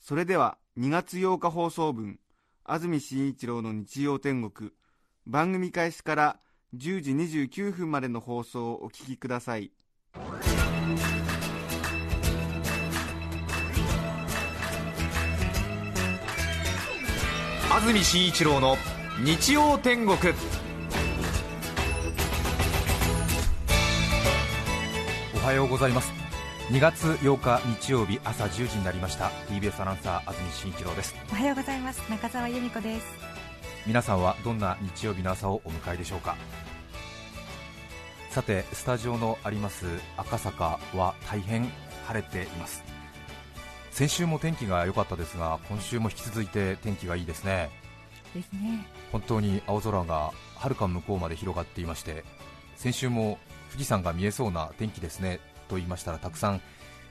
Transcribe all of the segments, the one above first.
それでは2月8日放送分安住紳一郎の日曜天国番組開始から10時29分までの放送をお聞きください。安住紳一郎の日曜天国。おはようございます。2月8日日曜日朝10時になりました。TBS アナウンサー安住紳一郎です。おはようございます。中澤由美子です。皆さんはどんな日曜日の朝をお迎えでしょうか？さてスタジオのあります赤坂は大変晴れています。先週も天気が良かったですが今週も引き続いて天気がいいですね。ですね。本当に青空がはるか向こうまで広がっていまして先週も富士山が見えそうな天気ですねと言いましたらたくさん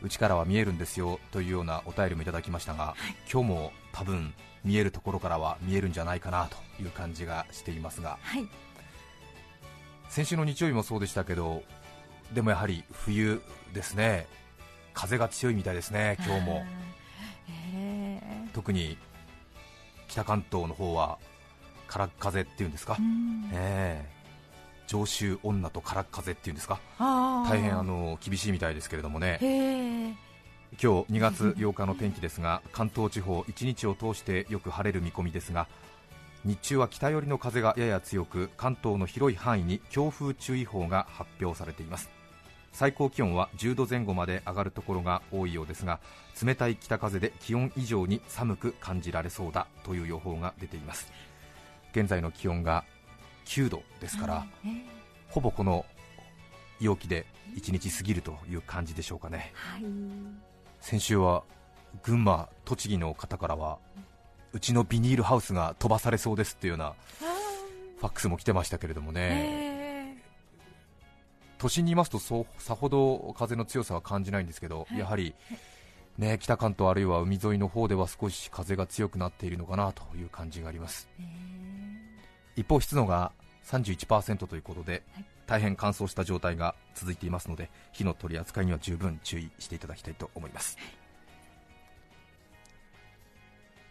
うちからは見えるんですよというようなお便りもいただきましたが、今日も多分見えるところからは見えるんじゃないかなという感じがしていますがはい。先週の日曜日もそうでしたけどでもやはり冬ですね。風が強いみたいですね今日も。え特に北関東の方はからっ風っていうんですか、ええ上州女とからっ風っていうんですか？大変あの厳しいみたいですけれどもね。今日2月8日の天気ですが 関東地方1日を通してよく晴れる見込みですが日中は北寄りの風がやや強く関東の広い範囲に強風注意報が発表されています。最高気温は10度前後まで上がるところが多いようですが冷たい北風で気温以上に寒く感じられそうだという予報が出ています。現在の気温が9度ですからえーほぼこの陽気で1日過ぎるという感じでしょうかね。はい。先週は群馬、栃木の方からはうちのビニールハウスが飛ばされそうですっていうようなファックスも来てましたけれどもね、え。都心にいますとさほど風の強さは感じないんですけど、やはり、ね、北関東あるいは海沿いの方では少し風が強くなっているのかなという感じがあります。一方、湿度が31%ということで、はい。大変乾燥した状態が続いていますので火の取り扱いには十分注意していただきたいと思います、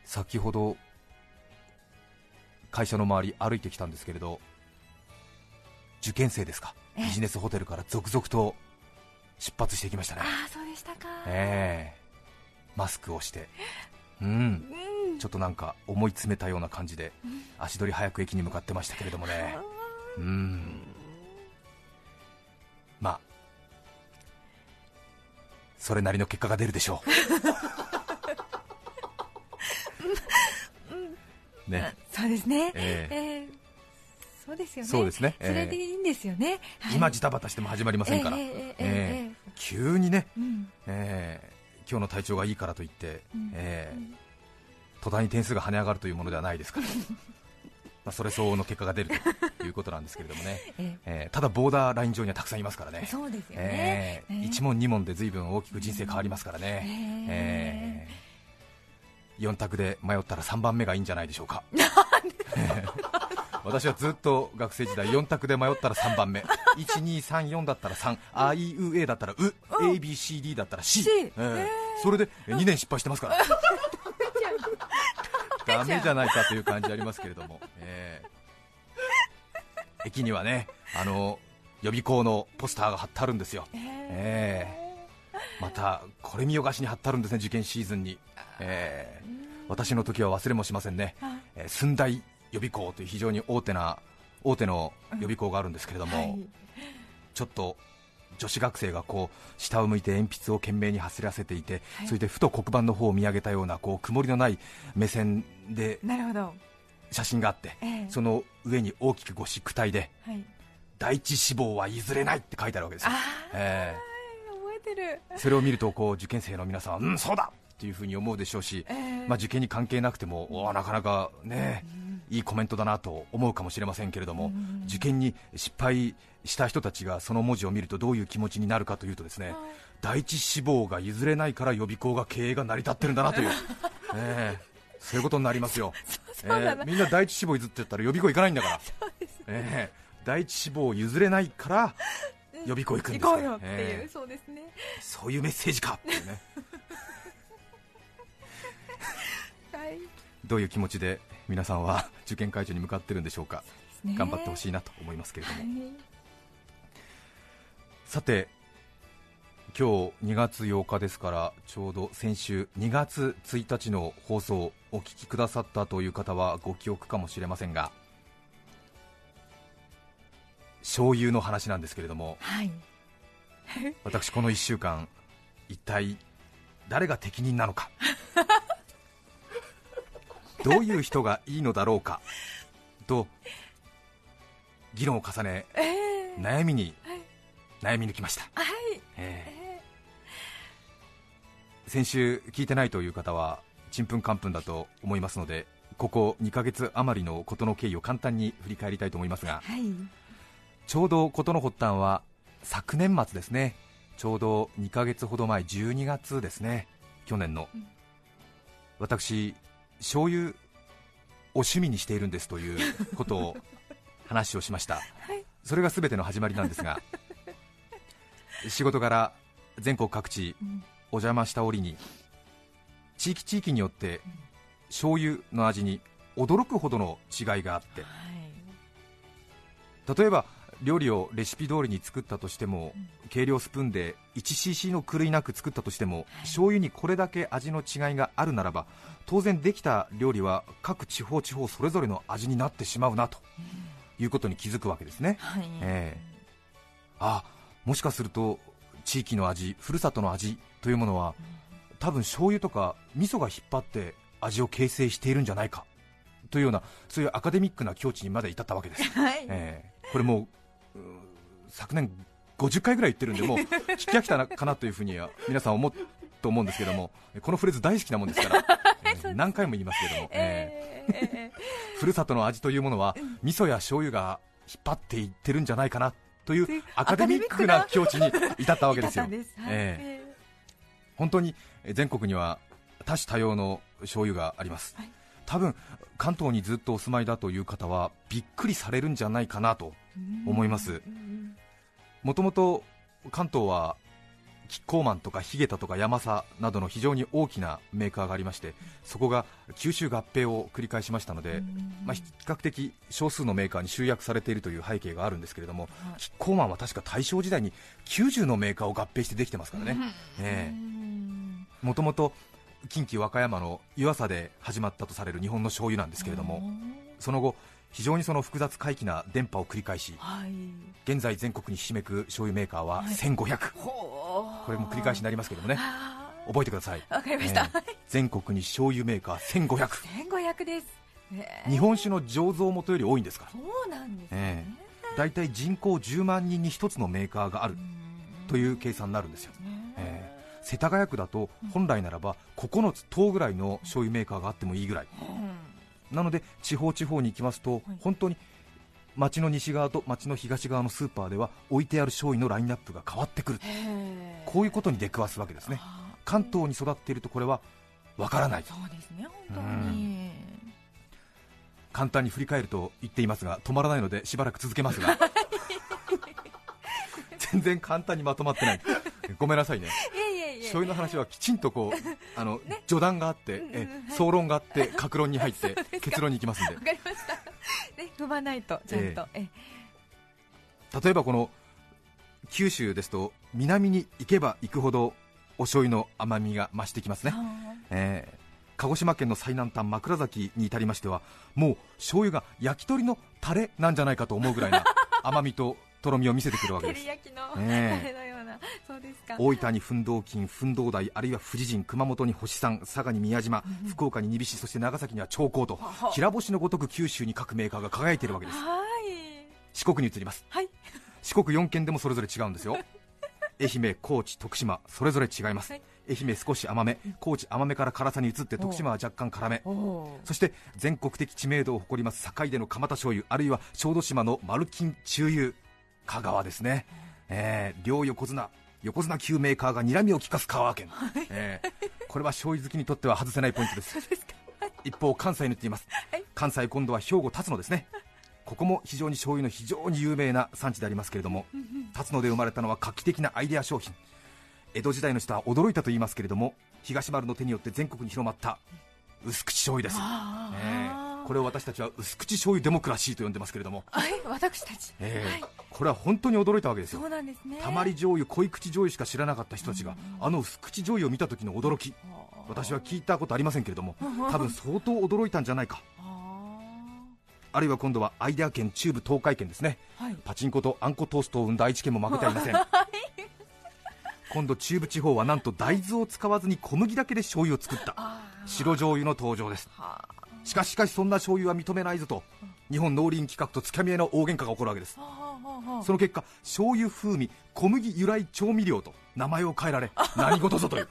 先ほど会社の周り歩いてきたんですけれど受験生ですか？ええ。ビジネスホテルから続々と出発してきましたね。ー、ああそうでしたか、ええ。マスクをして。うん。うんちょっとなんか思い詰めたような感じで足取り早く駅に向かってましたけれどもね、うん。まあ、それなりの結果が出るでしょう。ね、そうですね、えー、えー、そうですよね、そうですね、えー、それでいいんですよね、はい、今、ジタバタしても始まりませんから、えー、えー、急にね、うん、えー、今日の体調がいいからといって、うん、えー、途端に点数が跳ね上がるというものではないですから、まあそれ相応の結果が出るということなんですけれどもね、ええ。えただボーダーライン上にはたくさんいますからえね、そうですよね、ええええ。一問二問で随分大きく人生変わりますからね、ええ。え4択で迷ったら3番目がいいんじゃないでしょうか。私はずっと学生時代4択で迷ったら3番目。1234だったら3あいうえだったらう。ABCD だったら C, えそれで2年失敗してますからダメじゃないかという感じありますけれども、ええ。駅にはねあの予備校のポスターが貼ってあるんですよ、ええ。またこれ見よがしに貼ってあるんですね受験シーズンに、ええ。私の時は忘れもしませんね、えー駿台予備校という非常に大手な大手の予備校があるんですけれども、はい。ちょっと女子学生がこう下を向いて鉛筆を懸命に走らせていて、はい。それでふと黒板の方を見上げたようなこう曇りのない目線でなるほど、写真があって、ええ。その上に大きくゴシック体ではい、第一志望は譲れないって書いてあるわけですよ。あ、え覚えてる。えそれを見るとこう受験生の皆さんはうんそうだっていうふうに思うでしょうし、えーまあ、受験に関係なくても、なかなかね、いいコメントだなと思うかもしれませんけれども、受験に失敗した人たちがその文字を見るとどういう気持ちになるかというとですね、第一志望が譲れないから予備校が経営が成り立ってるんだなという、ええそういうことになりますよ、ええみんな第一志望譲ってったら予備校行かないんだから、ええ第一志望を譲れないから予備校行くんですよっていう、ええ。そうですね。そういうメッセージか。っていうね。はい。どういう気持ちで皆さんは 受験会場に向かってるんでしょうか、ね。頑張ってほしいなと思いますけれども、はい。さて今日2月8日ですからちょうど先週2月1日の放送をお聞きくださったという方はご記憶かもしれませんが醤油の話なんですけれどもはい。私この1週間一体誰が適任なのか どういう人がいいのだろうか？と議論を重ねえー。悩みにはい。悩み抜きました、はい。えええ先週聞いてないという方はちんぷんかんぷんだと思いますのでここ2ヶ月余りのことの経緯を簡単に振り返りたいと思いますがーはい。ちょうどことの発端は昨年末ですね。ちょうど2ヶ月ほど前12月ですね。去年の、うん。私醤油を趣味にしているんですということを話をしました。はい。それが全ての始まりなんですが 仕事柄全国各地うん。お邪魔した折に地域地域によって醤油の味に驚くほどの違いがあって。例えば料理をレシピ通りに作ったとしても、計量スプーンで 1cc の狂いなく作ったとしても、醤油にこれだけ味の違いがあるならば当然できた料理は各地方地方それぞれの味になってしまうなということに気づくわけですね、はい。ええ。あもしかすると地域の味ふるさとの味というものは多分醤油とか味噌が引っ張って味を形成しているんじゃないかというようなそういうアカデミックな境地にまで至ったわけです、はい。ええ。これも昨年50回ぐらい言ってるんでもう 聞き飽きたかなというふうには皆さん思うと思うんですけどもこのフレーズ大好きなもんですから、ええ何回も言いますけども、えええふるさとの味というものは味噌や醤油が引っ張っていってるんじゃないかなというアカデミックな境地に至ったわけですよ。です。はい。ええ本当にえ全国には多種多様の醤油があります、はい。多分関東にずっとお住まいだという方はびっくりされるんじゃないかなとー思います。うんもともと関東はキッコーマンとかヒゲタとかヤマサなどの非常に大きなメーカーがありましてそこが吸収合併を繰り返しましたので、まあ、比較的少数のメーカーに集約されているという背景があるんですけれども、はい。キッコーマンは確か大正時代に90のメーカーを合併してできてますからね、えうん。もともと近畿和歌山の湯浅で始まったとされる日本の醤油なんですけれども、その後、非常にその複雑回帰な電波を繰り返し、はい。現在全国にひしめく醤油メーカーははい。1500、ほーこれも繰り返しになりますけどもね、覚えてください、わかりました、えー全国に醤油メーカー1500、1500です、えー日本酒の醸造元より多いんですから、そうなんですえね、大体人口10万人に1つのメーカーがあるという計算になるんですよ。ね。えー世田谷区だと本来ならば9つ10ぐらいの醤油メーカーがあってもいいぐらい。うんなので地方地方に行きますと、本当に町の西側と町の東側のスーパーでは置いてある醤油のラインナップが変わってくる。こういうことに出くわすわけですね。関東に育っているとこれはわからない。そうですね本当に、簡単に振り返ると言っていますが止まらないのでしばらく続けますが。全然簡単にまとまってない。ごめんなさいね醤油の話はきちんとこう あの、序談があって、うんうん総論があって 格論に入って結論に行きますんで。わかりました。ね踏まないとちゃんと、え例えばこの九州ですと南に行けば行くほどお醤油の甘みが増してきますね、えー鹿児島県の最南端枕崎に至りましてはもう醤油が焼き鳥のタレなんじゃないかと思うぐらいな甘みととろみを見せてくるわけ照です。り焼きのな、そうですか。大分に奮闘金、奮闘台、あるいは富士陣、熊本に星山、佐賀に宮島、福岡に二菱、そして長崎には長江とはきら星のごとく九州に各メーカーが輝いているわけです。はい。四国に移ります。はい。四国4県でもそれぞれ違うんですよ。愛媛、高知、徳島それぞれ違います、はい。愛媛少し甘め高知甘めから辛さに移って徳島は若干辛め。そして全国的知名度を誇ります坂出の蒲田醤油あるいは小豆島のマルキン中油香川ですね、えー両横綱横綱級メーカーが睨みを利かす香川県、えーこれは醤油好きにとっては外せないポイントです。一方関西に言っています、はい。関西今度は兵庫辰野ですね。ここも非常に醤油の非常に有名な産地でありますけれども辰野で生まれたのは画期的なアイデア商品。江戸時代の人は驚いたと言いますけれども東丸の手によって全国に広まった薄口醤油です、あえーーこれを私たちは薄口醤油デモクラシーと呼んでますけれども、はい私たち。えーはい。これは本当に驚いたわけですよ。そうなんですね。たまり醤油濃い口醤油しか知らなかった人たちがあの薄口醤油を見た時の驚き。私は聞いたことありませんけれども多分相当驚いたんじゃないか。ああるいは今度はアイデア県中部東海圏ですね。ーはい。パチンコとあんこトーストを生んだ愛知県も負けてはいません。今度中部地方はなんと大豆を使わずに小麦だけで醤油を作った白醤油の登場ですはしかししかしそんな醤油は認めないぞと日本農林企画とつかみ合いの大喧嘩が起こるわけです。その結果醤油風味小麦由来調味料と名前を変えられ何事ぞという。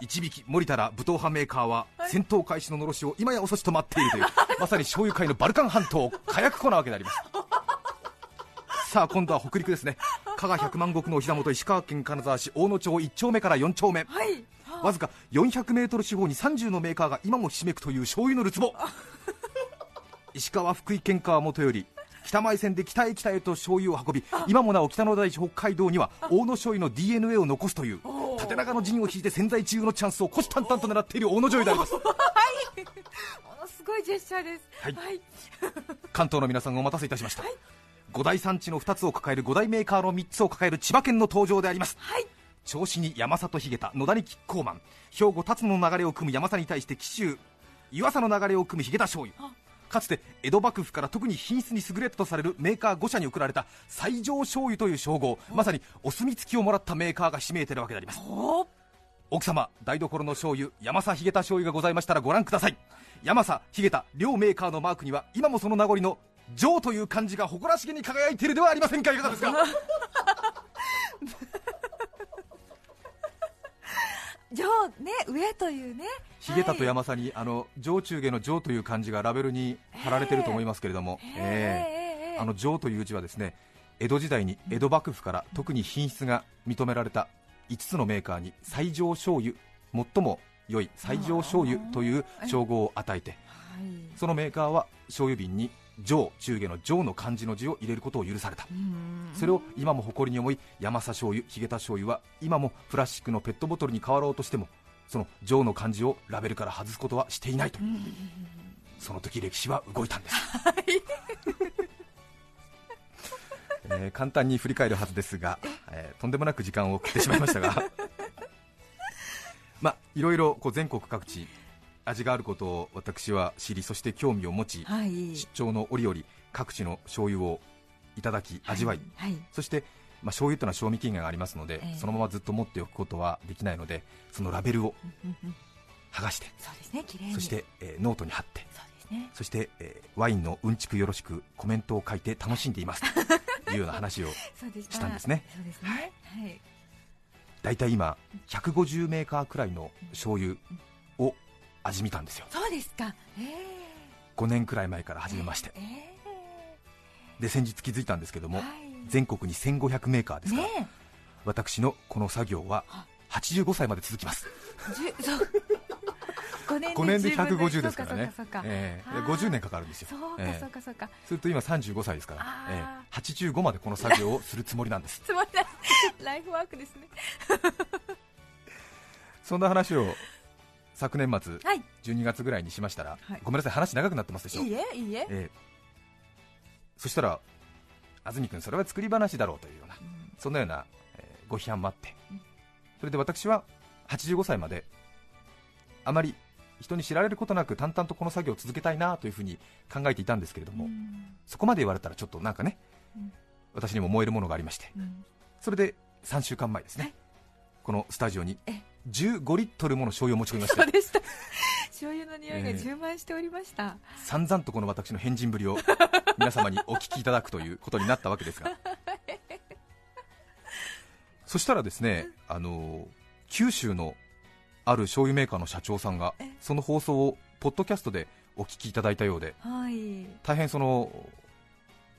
一匹森田ら武闘派メーカーは戦闘開始ののろしを今や遅しと待っているというまさに醤油界のバルカン半島火薬庫なわけであります。さあ今度は北陸ですね。加賀百万石のお膝元石川県金沢市大野町1丁目から4丁目。はい。はあわずか400メートル四方に30のメーカーが今もひしめくという醤油のるつぼ。石川福井県川元より北前線で北へ北へと醤油を運び今もなお北の大地北海道には大野醤油の DNA を残すという縦長の陣を引いて潜在中のチャンスを虎視眈々と狙っている大野醤油であります。ものすごいジェスチャーです。はい。はい。関東の皆さんお待たせいたしました、五大産地の2つを抱える五大メーカーの3つを抱える千葉県の登場であります。はい銚子に山里秀田野田にキッコーマン。兵庫辰野の流れを組む山佐に対して紀州湯浅の流れを組む秀田醤油あかつて江戸幕府から特に品質に優れたとされるメーカー5社に贈られた最上醤油という称号。まさにお墨付きをもらったメーカーがひしめいているわけであります。お奥様台所の醤油山佐秀田醤油がございましたらご覧ください。山佐秀田両メーカーのマークには今もその名残の「上」という漢字が誇らしげに輝いているではありませんか。いかがですか？上ね上というね秀田とはい山佐に、あの上中下の上という漢字がラベルに貼られていると思いますけれども、ええええええ。あの上という字はですね江戸時代に江戸幕府から特に品質が認められた5つのメーカーに最上醤油最も良い最上醤油という称号を与えてはい。そのメーカーは醤油瓶に上中下の上の漢字の字を入れることを許された。うんそれを今も誇りに思い山佐醤油秀田醤油は今もプラスチックのペットボトルに変わろうとしてもその上の漢字をラベルから外すことはしていないと。その時歴史は動いたんです、えー簡単に振り返るはずですが、えーとんでもなく時間を食ってしまいましたが。まあいろいろこう全国各地味があることを私は知りそして興味を持ちはい。出張の折々各地の醤油をいただき味わい、はい。そして、まあ、醤油というのは賞味期限がありますので、ええ。そのままずっと持っておくことはできないのでそのラベルをうんうん剥がしてそうですね綺麗に。そして、えーノートに貼ってそうですね。そして、えーワインのうんちくよろしくコメントを書いて楽しんでいます。というような話をしたんですね。そうですね。はい。大体今150メーカーくらいの醤油を味見たんですよ。そうですか。ええ5年くらい前から始めまして。ええで先日気づいたんですけどもはい。全国に1500メーカーですから、ね私のこの作業は85歳まで続きます。えじゅそう。5年5年で10分の150ですからね。ええ。あー。50年かかるんですよ。そうかええ。そうかそうか。すると今35歳ですからええ。85までこの作業をするつもりなんです。つまりライフワークですね。そんな話を昨年末はい。12月ぐらいにしましたら、はい。ごめんなさい話長くなってますでしょ？いいえいいえ。ええ。そしたら安住君それは作り話だろうというようなそんなような、えーご批判もあってうん。それで私は85歳まであまり人に知られることなく淡々とこの作業を続けたいなというふうに考えていたんですけれども、うん。そこまで言われたらちょっとなんかね、うん。私にも燃えるものがありましてうん。それで3週間前ですね、はい。このスタジオにえ15リットルもの醤油を持ち込みました。醤油の匂いがええ。充満しておりました、散々とこの私の変人ぶりを 皆様にお聞きいただくということになったわけですが。そしたらですね、あの九州のある醤油メーカーの社長さんがえその放送をポッドキャストでお聞きいただいたようではい。大変その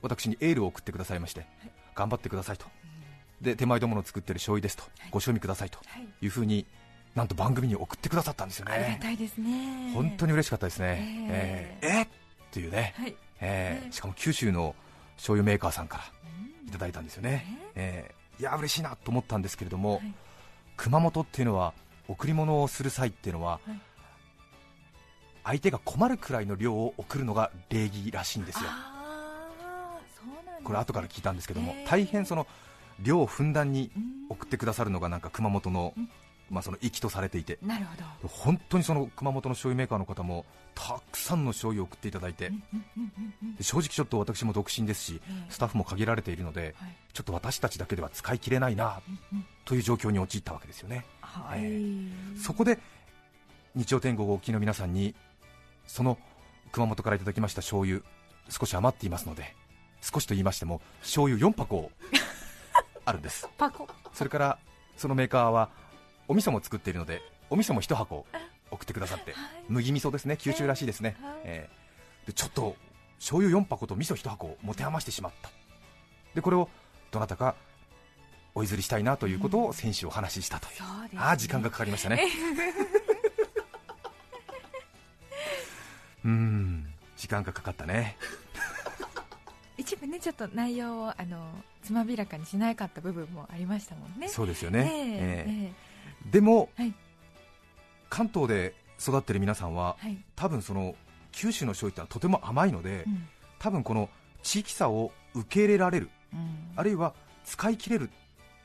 私にエールを送ってくださいまして、頑張ってくださいと、で手前どもの作ってる醤油ですと、ご賞味くださいと。はい。いうふうになんと番組に送ってくださったんですよありがね、たいですね。本当に嬉しかったですね、ええ。ーえ。ーっていうね、はい。えーねしかも九州の醤油メーカーさんからうん。いただいたんですよね、ええ。ーいや嬉しいなと思ったんですけれども、はい。熊本っていうのは贈り物をする際っていうのは、はい。相手が困るくらいの量を送るのが礼儀らしいんですよ。ああそうなんですね。これ後から聞いたんですけども、大変その量をふんだんにうん送ってくださるのがなんか熊本のうん、まあ、その粋とされていて。なるほど。本当にその熊本の醤油メーカーの方もたくさんの醤油を送っていただいて、正直ちょっと私も独身ですしええ。スタッフも限られているのではい。ちょっと私たちだけでは使い切れないなという状況に陥ったわけですよね。はい、えそこで日曜天国をお聞きの皆さんにその熊本からいただきました醤油少し余っていますので少しと言いましても醤油4箱あるんです。パコ。それからそのメーカーはお味噌も作っているのでお味噌も1箱送ってくださってはい。麦味噌ですね。九州らしいですね、はい。えー。でちょっと醤油4箱と味噌1箱持て余してしまった。でこれをどなたかお譲りしたいなということを先週お話ししたという、そうですね。ああ時間がかかりましたね。うーん。時間がかかったね一部ねちょっと内容をあのつまびらかにしなかった部分もありましたもんね。そうですよね、ええええ。えでも、はい。関東で育ってる皆さんはえはい。多分その九州の醤油ってのはとても甘いので、うん。多分この地域差を受け入れられるうん。あるいは使い切れる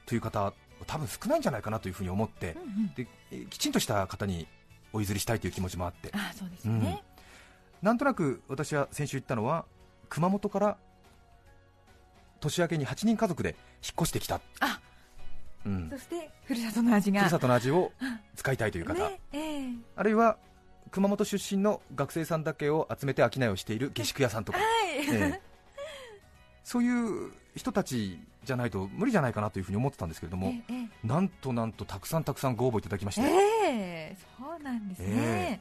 という方多分少ないんじゃないかなというふうに思ってうんうん。でえきちんとした方にお譲りしたいという気持ちもあって。あそうですよね、なんとなく私は先週言ったのは熊本から年明けに8人家族で引っ越してきた。あうん。そしてふるさとの味が。ふるさとの味を 使いたいという方、ねええ。あるいは熊本出身の学生さんだけを集めて商いをしている下宿屋さんとか、はい、ええ。そういう人たちじゃないと無理じゃないかなというふうに思ってたんですけれども、ええなんとなんとたくさんたくさんご応募いただきまして、ええそうなんですね、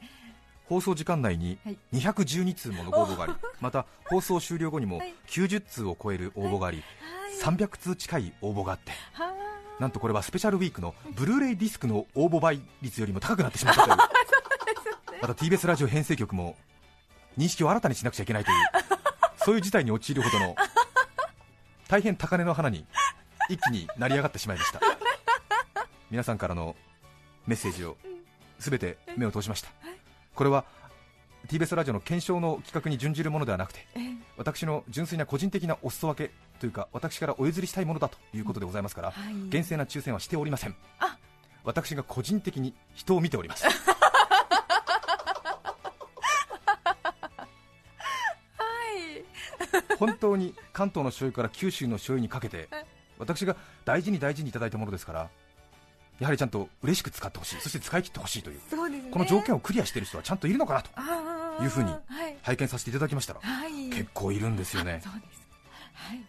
放送時間内にはい。212通ものご応募があり、また放送終了後にもはい。90通を超える応募があり、はい。300通近い応募があって、はなんとこれはスペシャルウィークのブルーレイディスクの応募倍率よりも高くなってしまったという、また TBS ラジオ編成局も認識を新たにしなくちゃいけないという、そういう事態に陥るほどの大変高値の花に一気に成り上がってしまいました。皆さんからのメッセージをすべて目を通しました。これは TBS ラジオの検証の企画に準じるものではなくてええ。私の純粋な個人的なお裾分けというか私からお譲りしたいものだということでございますから、はい。厳正な抽選はしておりません。あ。私が個人的に人を見ております。はい。本当に関東の醤油から九州の醤油にかけて私が大事に大事にいただいたものですからやはりちゃんと嬉しく使ってほしい。そして使い切ってほしいという。そうですね。この条件をクリアしている人はちゃんといるのかなと。いうふうにはい。拝見させていただきましたらはい。結構いるんですよね。あそうです。はい。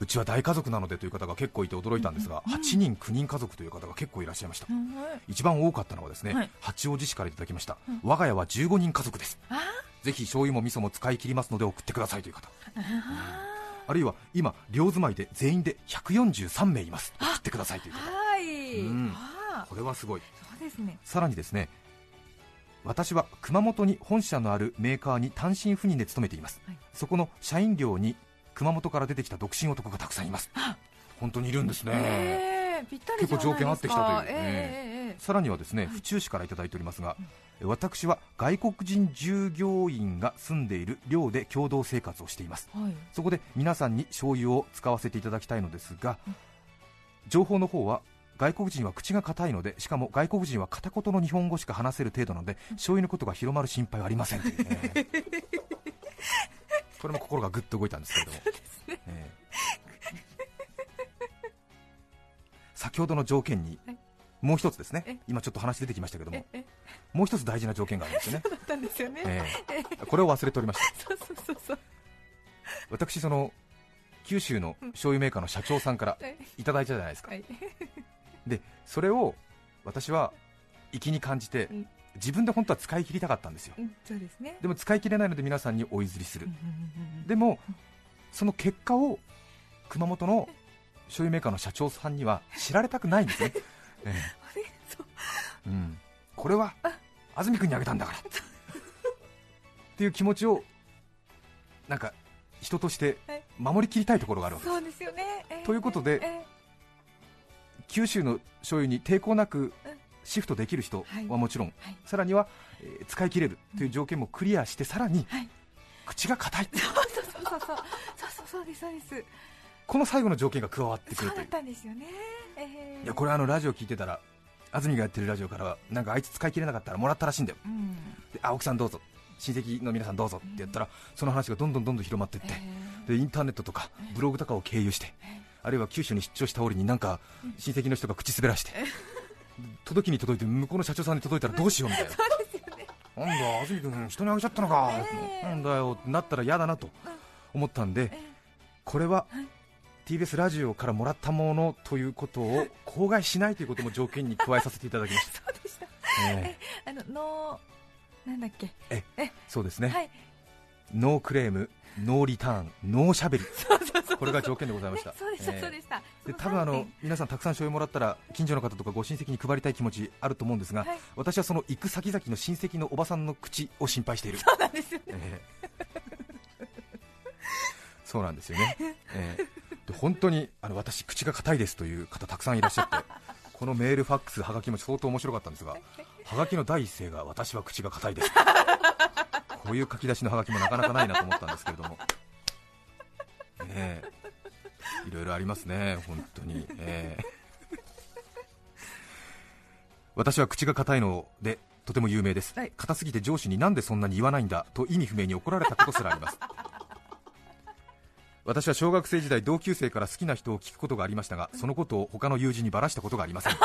うちは大家族なのでという方が結構いて驚いたんですが、うんうん。8人、9人家族という方が結構いらっしゃいました、うん一番多かったのはですね、はい。八王子市からいただきました、うん。我が家は15人家族です、あぜひ醤油も味噌も使い切りますので送ってくださいという方、ああるいは今、寮住まいで全員で143名います、送ってくださいという方、はい、うん。あこれはすごい、そうですね。さらにですね私は熊本に本社のあるメーカーに単身赴任で勤めています、はい。そこの社員寮に熊本から出てきた独身男がたくさんいます。あ本当にいるんですね、ええぴったりじゃないですか。結構条件合ってきたという。えええええさらにはですね府中市からいただいておりますが、私は外国人従業員が住んでいる寮で共同生活をしています。えはい。そこで皆さんに醤油を使わせていただきたいのですが情報の方は外国人は口が硬いのでしかも外国人は片言の日本語しか話せる程度なので醤油のことが広まる心配はありませんというね。これも心がぐっと動いたんですけれども、ええ。先ほどの条件にはい。もう一つですね。え？今ちょっと話出てきましたけどもえ？え？もう一つ大事な条件があるんですよね、だったんですよね、ええ。これを忘れておりました。そうそうそうそう。私その九州の醤油メーカーの社長さんからはい。いただいたじゃないですか、はいでそれを私は粋に感じてうん。自分で本当は使い切りたかったんですよ。うんそうですね。でも使い切れないので皆さんにお譲りする。でもその結果を熊本の醤油メーカーの社長さんには知られたくないんですね、えあれ？そう。えうん、これは安住君にあげたんだから。っていう気持ちをなんか人として守りきりたいところがあるわけです。そうですよね、えーということでえ九州の醤油に抵抗なくシフトできる人はもちろん、はい、さらには、えー、使い切れるという条件もクリアして、さらに、はい、口が硬い。そうそうそうそう、そうそうそうですそうです。この最後の条件が加わってくるという。そうですよね。えー、いやこれあのラジオ聞いてたら安住がやってるラジオからはなんかあいつ使い切れなかったらもらったらしいんだよ、うん、で青木さんどうぞ親戚の皆さんどうぞって言ったら、うん、その話がどんどんどんどん広まっていって、えー、でインターネットとかブログとかを経由して、えーあるいは九州に出張した折になんか親戚の人が口滑らして 届きに届いて向こうの社長さんに届いたらどうしようみたいな。うですよね。なんだ安住君人にあげちゃったのか、ええ。なんだよってなったら嫌だなと思ったんでえこれははい。TBS ラジオからもらったものということを口外しないということも条件に加えさせていただきました。そうでした。えあのノーなんだっけ？ええ。そうですね、はい。ノークレームノーリターンノーしゃべりこれが条件でございました。ねそうで多分あの皆さんたくさん醤油もらったら近所の方とかご親戚に配りたい気持ちあると思うんですが、はい。私はその行く先々の親戚のおばさんの口を心配している。点そうなんですよね。ええ。そうなんですよね、ええ。で本当にあの私、口が硬いですという方たくさんいらっしゃって、このメール、ファックス、はがきも相当面白かったんですが、はがきの第一声が私は口が硬いです、こ ういう書き出しのはがきもなかなかないなと思ったんですけれども、ねえ。いろいろありますね、本当に。ええ。私は口が硬いのでとても有名です、はい。硬すぎて上司になんでそんなに言わないんだと意味不明に怒られたことすらあります。私は小学生時代同級生から好きな人を聞くことがありましたがそのことを他の友人にばらしたことがありません。お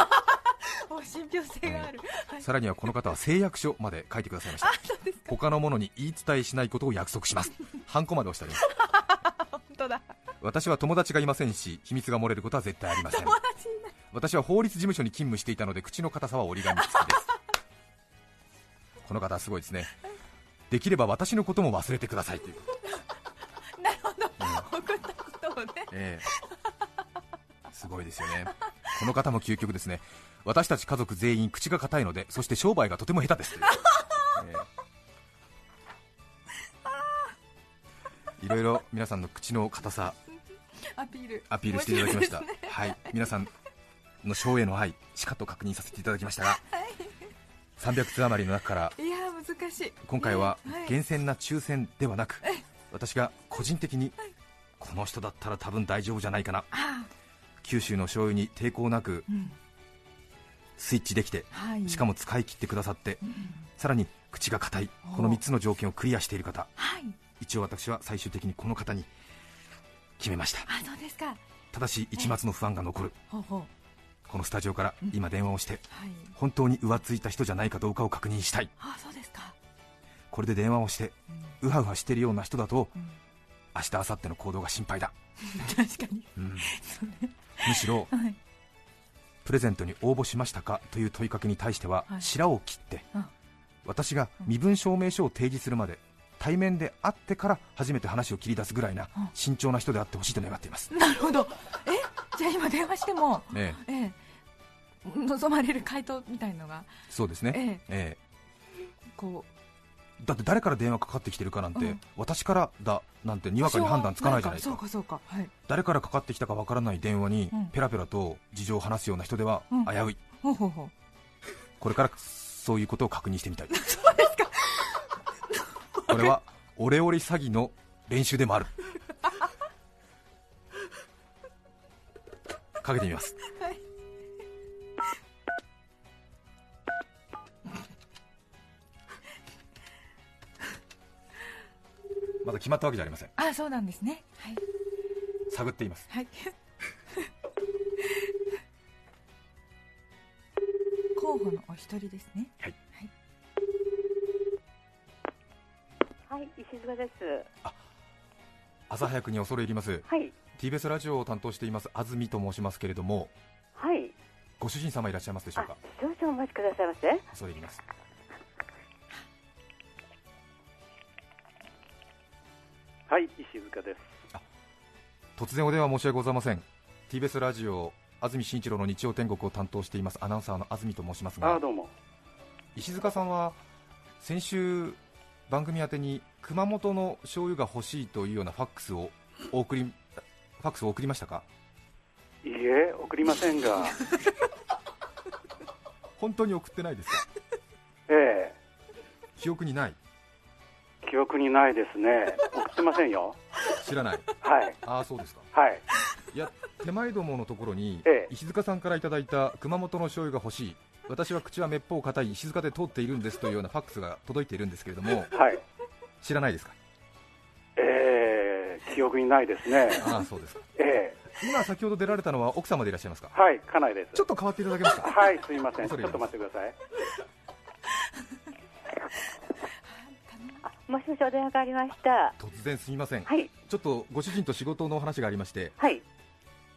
信憑性がある、はい。さらにはこの方は誓約書まで書いてくださいました。他の者に言い伝えしないことを約束します。ハンコまで押してあります。本当だ。私は友達がいませんし秘密が漏れることは絶対ありません。私は法律事務所に勤務していたので口の硬さは折り紙付きです。この方はすごいですね。できれば私のことも忘れてくださいという、なるほど、送ったことをね。ええ。すごいですよね。この方も究極ですね私たち家族全員口が硬いのでそして商売がとても下手ですという、ええ。いろいろ皆さんの口の硬さアピール。アピールしていただきました、ねはい、皆さんのショーへの愛、しかと確認させていただきましたが、300通余りの中からいやー難しい。今回は厳選な抽選ではなく、私が個人的にこの人だったら多分大丈夫じゃないかな、あ九州の醤油に抵抗なくーうんスイッチできて、はい。しかも使い切ってくださって、うん。さらに口が硬い、おこの3つの条件をクリアしている方、はい。一応私は最終的にこの方に決めました、あそうですか。ただし一抹の不安が残る、ほうほう。このスタジオから今電話をして、はい。本当に浮ついた人じゃないかどうかを確認したい。あそうですか。これで電話をしてうん。ウハウハしてるような人だとうん。明日明後日の行動が心配だ、確かに。うん。むしろはいプレゼントに応募しましたかという問いかけに対してははい。白を切ってあ。私が身分証明書を提示するまで対面で会ってから初めて話を切り出すぐらいなうん。慎重な人であってほしいと願っています、なるほど。え？じゃあ今電話してもええ、ええ。望まれる回答みたいのが。そうですね、ええ。こえだって誰から電話かかってきてるかなんて、うん。私からだなんてうにわかに判断つかないじゃないですかそうかそうかはい。誰からかかってきたかわからない電話にうん。ペラペラと事情を話すような人ではうん。危うい、ほうほうほう。これからそういうことを確認してみたい。そうですか。これはオレオレ詐欺の練習でもある。かけてみますまだ決まったわけじゃありません。あそうなんですね。はい。探っています。はい。候補のお一人ですね。はい。はい、石塚です。朝早くに恐れ入ります。はい、TBS ラジオを担当しています安住と申しますけれどもはい、ご主人様いらっしゃいますでしょうか？少々お待ちくださいませ。恐れ入りますはい、石塚です。突然お電話申し訳ございません。TBS ラジオ安住紳一郎の日曜天国を担当していますアナウンサーの安住と申しますがあーどうも。石塚さんは先週番組宛てに熊本の醤油が欲しいというようなファックスをお送りファックスを送りましたか？いいえ、送りませんが、本当に送ってないですか？ええ。記憶にない？記憶にないですね。送ってませんよ。知らないはい、ああそうですかはい。いや手前どものところに、ええ石塚さんからいただいた熊本の醤油が欲しい私は口はめっぽう硬い石塚で通っているんですというようなファックスが届いているんですけれどもはい。知らないですか？ええ記憶にないですね。ああそうですかえ今先ほど出られたのは奥様でいらっしゃいますか？えはい、家内です。ちょっと変わっていただけますか？はい、すいません。ちょっと待ってください。もしもしお電話がありました。突然すみません、はい、ちょっとご主人と仕事のお話がありまして。はい。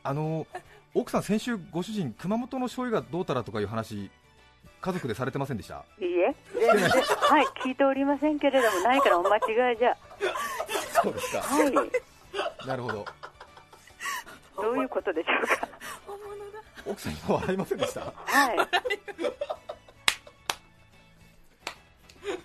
あの奥さん先週ご主人熊本の醤油がどうたらとかいう話家族でされてませんでした？いいえ、はい、聞いておりませんけれども、何かのお間違いじゃ。そうですか。はい、なるほど。どういうことでしょうか。奥さん今笑いませんでした？はい、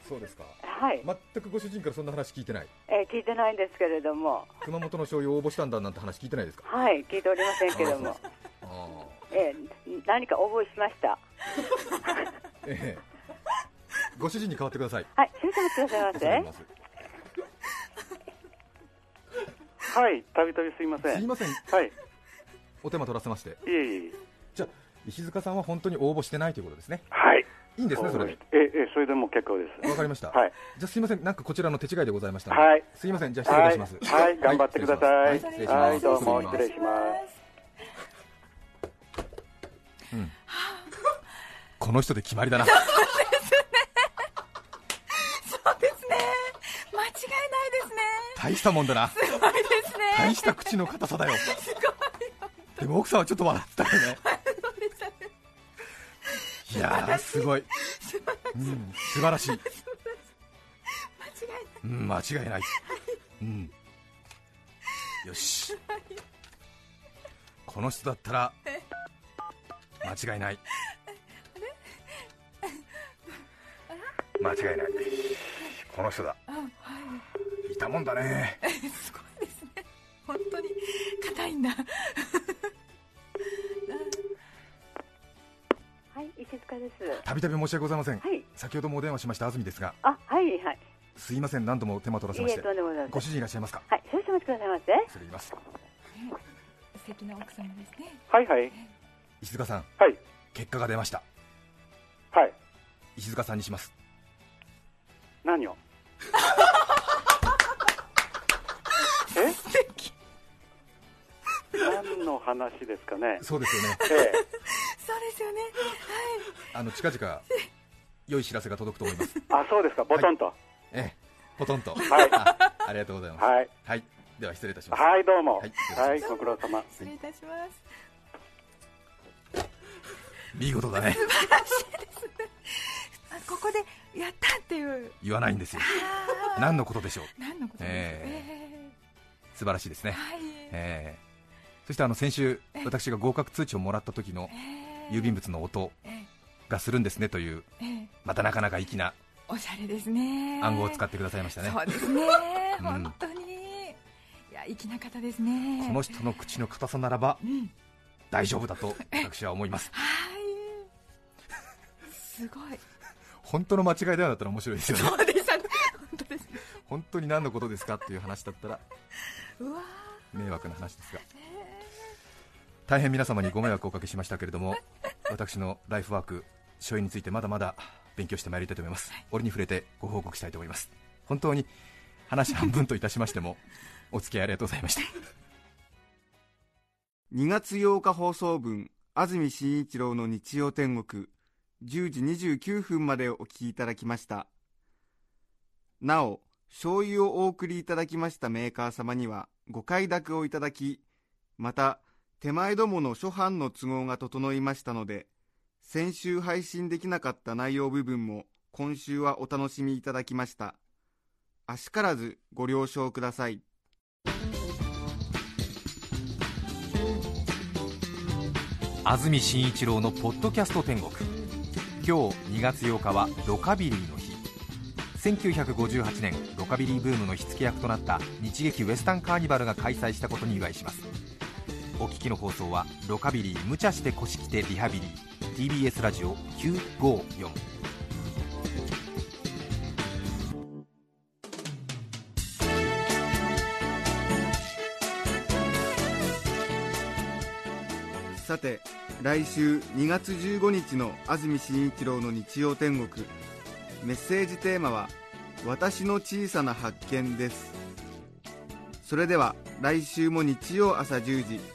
そうですかはい、全くご主人からそんな話聞いてないえー聞いてないんですけれども。熊本の醤油を応募したんだなんて話聞いてないですか？はい、聞いておりませんけれども。あえー何か応募しました？あ ええご主人に代わってくださいはい、少々お待ちくださいませ。はい、たびたびすいません。すいませんはい、お手間取らせましていえいえ。石塚さんは本当に応募してないということですね。はい。いいんですねそれでええ、ええ、それでも結構です。わかりました、はい。じゃあすいませんなんかこちらの手違いでございましたはい。すいませんじゃあ失礼します。はい、はい。頑張ってください。失礼しますはい、どうも失礼し失礼します。うん。この人で決まりだな。そうですね。間違いないですね。大したもんだな。すごいですね。大した口の硬さだよ。でも奥さんはちょっと笑ってたよねいやーすごい、うん、素晴らしい、間違いない。うん、間違いない、うん、よし。この人だったら間違いない。間違いない。この人だ。あはい。いたもんだね。すごいですね。本当に硬いんだ石塚です。たびたび申し訳ございません。はい、先ほどもお電話しました安住ですが。あ、はい、はい。すいません何度も手間取らせまして。いません。ご主人いらっしゃいますか？はい、少々お待ちくださいませ。失礼します。素敵な奥様ですね。はい、はい。石塚さん。はい。結果が出ました。はい。石塚さんにします。何を？え？何の話ですかね。そうですよね。ええそうですよね。あの近々良い知らせが届くと思います。あ、そうですか、ボトンと。ええ。ポトンと。はい。あありがとうございます。はい。はい。では失礼いたします。はい、どうも。はい。はい、ご苦労様。失礼いたします。見事だね。あここでやったっていう。言わないんですよ。何のことでしょう。何のことですかえ素晴らしいですね。はい。ええ。そしてあの先週私が合格通知をもらった時のえー郵便物の音えがするんですねというまたなかなか粋なおしゃれですね。暗号を使ってくださいましたね。そうですね。うん。本当に。いや粋な方ですね。この人の口の硬さならばうん。大丈夫だと私は思います。はい。すごい。本当の間違いではなったら面白いですよね。そうでしたね。本当ですね。本当に何のことですかっていう話だったら迷惑な話ですが大変皆様にご迷惑をおかけしましたけれども私のライフワーク醤油についてまだまだ勉強してまいりたいと思います。折に触れてご報告したいと思います。本当に話半分といたしましても お付き合いありがとうございました。2月8日放送分安住紳一郎の日曜天国10時29分までお聞きいただきました。なお醤油をお送りいただきましたメーカー様にはご快諾をいただきまた手前どもの諸般の都合が整いましたので先週配信できなかった内容部分も今週はお楽しみいただきました。あしからずご了承ください。安住紳一郎のポッドキャスト天国。今日2月8日はロカビリーの日。1958年ロカビリーブームの火付け役となった日劇ウエスタンカーニバルが開催したことに由来します。お聞きの放送はロカビリー無茶して腰きてリハビリ TBS ラジオ954さて来週2月15日の安住紳一郎の日曜天国。メッセージテーマは「私の小さな発見」です。それでは来週も日曜朝10時。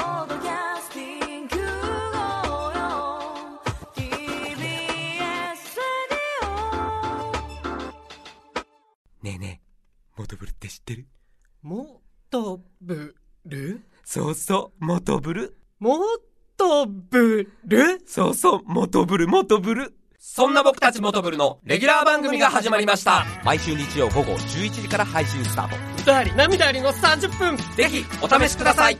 ってる？もとぶる？そうそう、モトブル。もとぶる？そうそう、モトブル、モトブル。そんな僕たちモトブルのレギュラー番組が始まりました。毎週日曜午後11時から配信スタート。歌あり涙ありの30分ぜひ、お試しください。